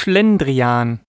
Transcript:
Schlendrian.